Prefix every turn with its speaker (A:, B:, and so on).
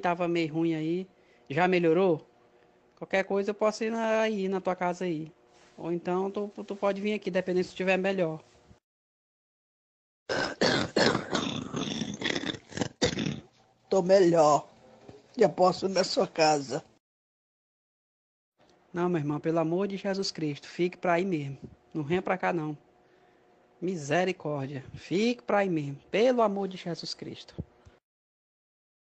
A: tava meio ruim aí. Já melhorou? Qualquer coisa eu posso ir na, aí na tua casa aí. Ou então tu, tu pode vir aqui, dependendo se estiver melhor.
B: Tô melhor. Já posso ir na sua casa.
A: Não, meu irmão, pelo amor de Jesus Cristo, fique pra aí mesmo. Não venha pra cá não. Misericórdia. Fique pra aí mesmo, pelo amor de Jesus Cristo.